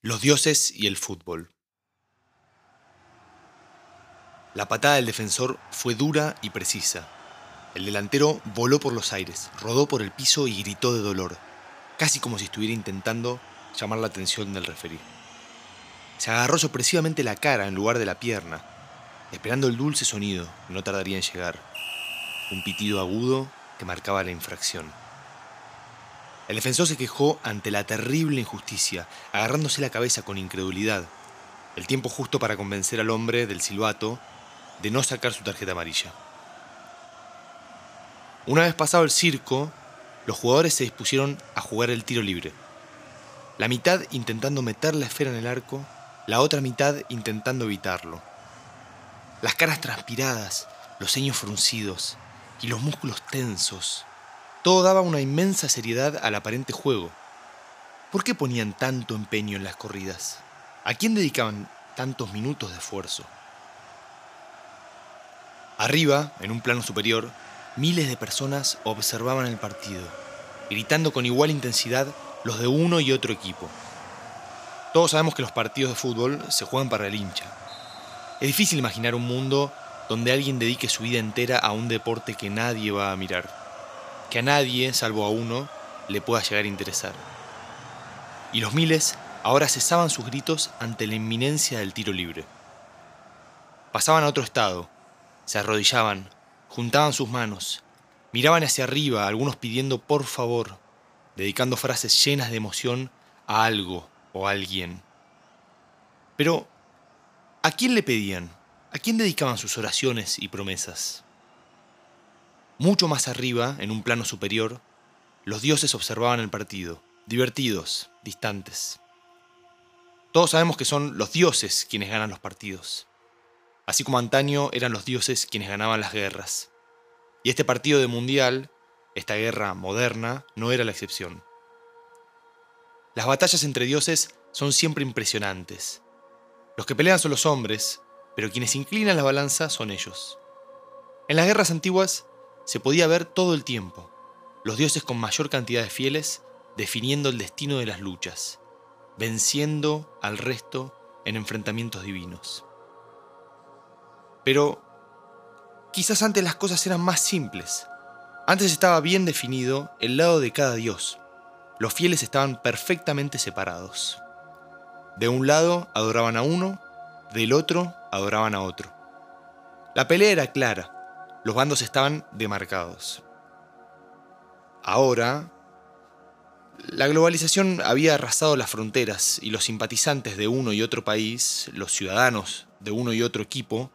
Los dioses y el fútbol. La patada del defensor fue dura y precisa. El delantero voló por los aires, rodó por el piso y gritó de dolor, casi como si estuviera intentando llamar la atención del referí. Se agarró sorpresivamente la cara en lugar de la pierna, esperando el dulce sonido que no tardaría en llegar, un pitido agudo que marcaba la infracción. El defensor se quejó ante la terrible injusticia, agarrándose la cabeza con incredulidad, el tiempo justo para convencer al hombre del silbato de no sacar su tarjeta amarilla. Una vez pasado el circo, los jugadores se dispusieron a jugar el tiro libre. La mitad intentando meter la esfera en el arco, la otra mitad intentando evitarlo. Las caras transpiradas, los ceños fruncidos y los músculos tensos todo daba una inmensa seriedad al aparente juego. ¿Por qué ponían tanto empeño en las corridas? ¿A quién dedicaban tantos minutos de esfuerzo? Arriba, en un plano superior, miles de personas observaban el partido, gritando con igual intensidad los de uno y otro equipo. Todos sabemos que los partidos de fútbol se juegan para el hincha. Es difícil imaginar un mundo donde alguien dedique su vida entera a un deporte que nadie va a mirar que a nadie, salvo a uno, le pueda llegar a interesar. Y los miles ahora cesaban sus gritos ante la inminencia del tiro libre. Pasaban a otro estado, se arrodillaban, juntaban sus manos, miraban hacia arriba, algunos pidiendo por favor, dedicando frases llenas de emoción a algo o a alguien. Pero, ¿a quién le pedían? ¿A quién dedicaban sus oraciones y promesas? Mucho más arriba, en un plano superior, los dioses observaban el partido, divertidos, distantes. Todos sabemos que son los dioses quienes ganan los partidos, así como antaño eran los dioses quienes ganaban las guerras. Y este partido de mundial, esta guerra moderna, no era la excepción. Las batallas entre dioses son siempre impresionantes. Los que pelean son los hombres, pero quienes inclinan la balanza son ellos. En las guerras antiguas, se podía ver todo el tiempo, los dioses con mayor cantidad de fieles definiendo el destino de las luchas, venciendo al resto en enfrentamientos divinos. Pero quizás antes las cosas eran más simples. Antes estaba bien definido el lado de cada dios. Los fieles estaban perfectamente separados. De un lado adoraban a uno, del otro adoraban a otro. La pelea era clara, los bandos estaban demarcados. Ahora, la globalización había arrasado las fronteras y los simpatizantes de uno y otro país, los ciudadanos de uno y otro equipo,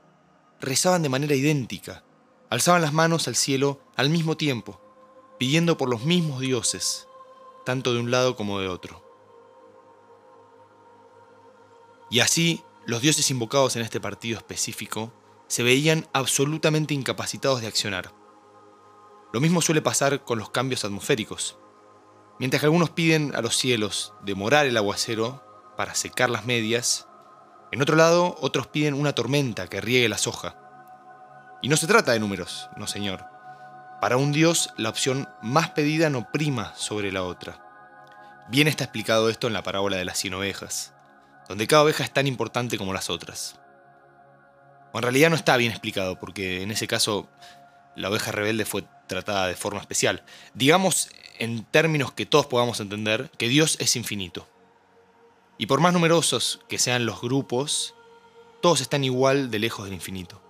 rezaban de manera idéntica, alzaban las manos al cielo al mismo tiempo, pidiendo por los mismos dioses, tanto de un lado como de otro. Y así, los dioses invocados en este partido específico se veían absolutamente incapacitados de accionar. Lo mismo suele pasar con los cambios atmosféricos. Mientras que algunos piden a los cielos demorar el aguacero para secar las medias, en otro lado otros piden una tormenta que riegue la soja. Y no se trata de números, no señor. Para un dios la opción más pedida no prima sobre la otra. Bien está explicado esto en la parábola de las cien ovejas, donde cada oveja es tan importante como las otras. O en realidad no está bien explicado, porque en ese caso la oveja rebelde fue tratada de forma especial. Digamos, en términos que todos podamos entender, que Dios es infinito. Y por más numerosos que sean los grupos, todos están igual de lejos del infinito.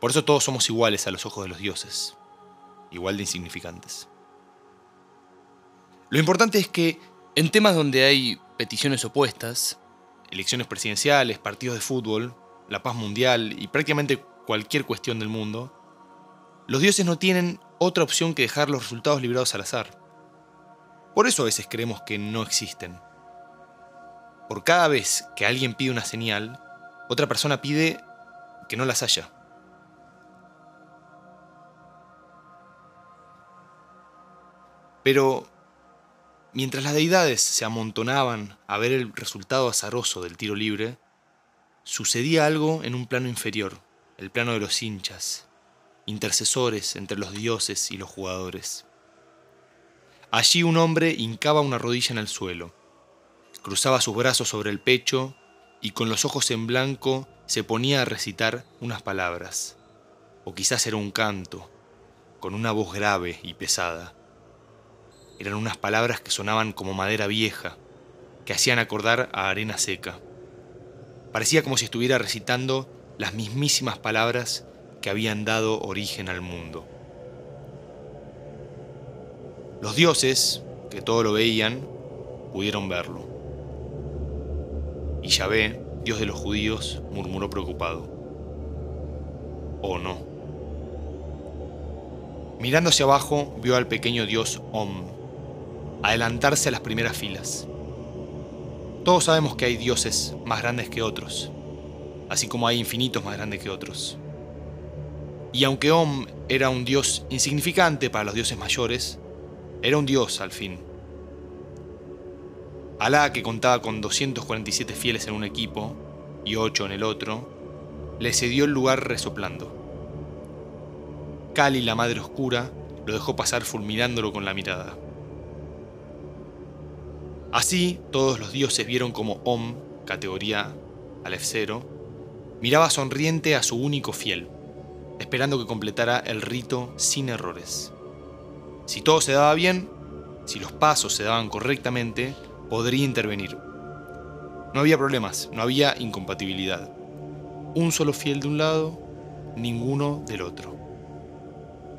Por eso todos somos iguales a los ojos de los dioses, igual de insignificantes. Lo importante es que en temas donde hay peticiones opuestas, elecciones presidenciales, partidos de fútbol, la paz mundial y prácticamente cualquier cuestión del mundo, los dioses no tienen otra opción que dejar los resultados librados al azar. Por eso a veces creemos que no existen. Por cada vez que alguien pide una señal, otra persona pide que no las haya. Pero mientras las deidades se amontonaban a ver el resultado azaroso del tiro libre, sucedía algo en un plano inferior, el plano de los hinchas, intercesores entre los dioses y los jugadores. Allí un hombre hincaba una rodilla en el suelo, cruzaba sus brazos sobre el pecho y con los ojos en blanco se ponía a recitar unas palabras. O quizás era un canto, con una voz grave y pesada. Eran unas palabras que sonaban como madera vieja, que hacían acordar a arena seca. Parecía como si estuviera recitando las mismísimas palabras que habían dado origen al mundo. Los dioses, que todo lo veían, pudieron verlo. Y Yahvé, Dios de los judíos, murmuró preocupado. ¿O no? Mirando hacia abajo, vio al pequeño dios Om adelantarse a las primeras filas. Todos sabemos que hay dioses más grandes que otros, así como hay infinitos más grandes que otros. Y aunque Om era un dios insignificante para los dioses mayores, era un dios al fin. Alá, que contaba con 247 fieles en un equipo y 8 en el otro, le cedió el lugar resoplando. Kali, la madre oscura, lo dejó pasar fulminándolo con la mirada. Así, todos los dioses vieron como Om, categoría Aleph 0, miraba sonriente a su único fiel, esperando que completara el rito sin errores. Si todo se daba bien, si los pasos se daban correctamente, podría intervenir. No había problemas, no había incompatibilidad. Un solo fiel de un lado, ninguno del otro.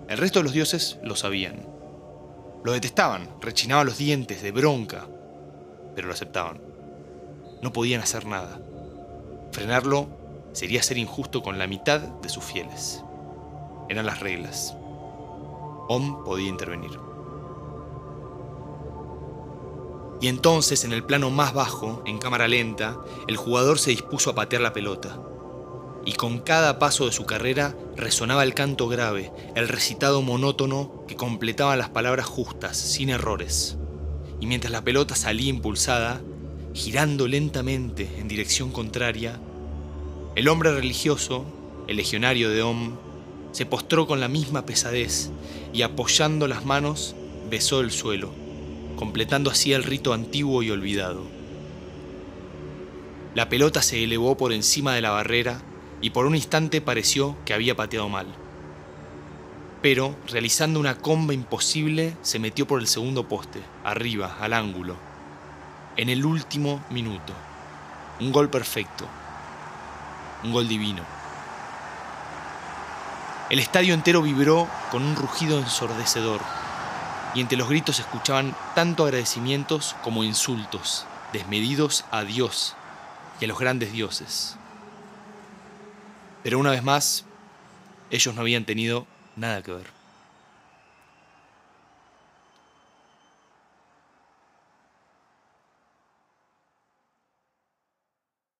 El resto de los dioses lo sabían. Lo detestaban, rechinaban los dientes de bronca, pero lo aceptaban. No podían hacer nada. Frenarlo sería ser injusto con la mitad de sus fieles. Eran las reglas. Om podía intervenir. Y entonces, en el plano más bajo, en cámara lenta, el jugador se dispuso a patear la pelota. Y con cada paso de su carrera resonaba el canto grave, el recitado monótono que completaba las palabras justas, sin errores y mientras la pelota salía impulsada, girando lentamente en dirección contraria, el hombre religioso, el legionario de Om, se postró con la misma pesadez y apoyando las manos besó el suelo, completando así el rito antiguo y olvidado. La pelota se elevó por encima de la barrera y por un instante pareció que había pateado mal pero, realizando una comba imposible, se metió por el segundo poste, arriba, al ángulo. En el último minuto. Un gol perfecto. Un gol divino. El estadio entero vibró con un rugido ensordecedor, y entre los gritos se escuchaban tanto agradecimientos como insultos, desmedidos a Dios y a los grandes dioses. Pero una vez más, ellos no habían tenido nada que ver.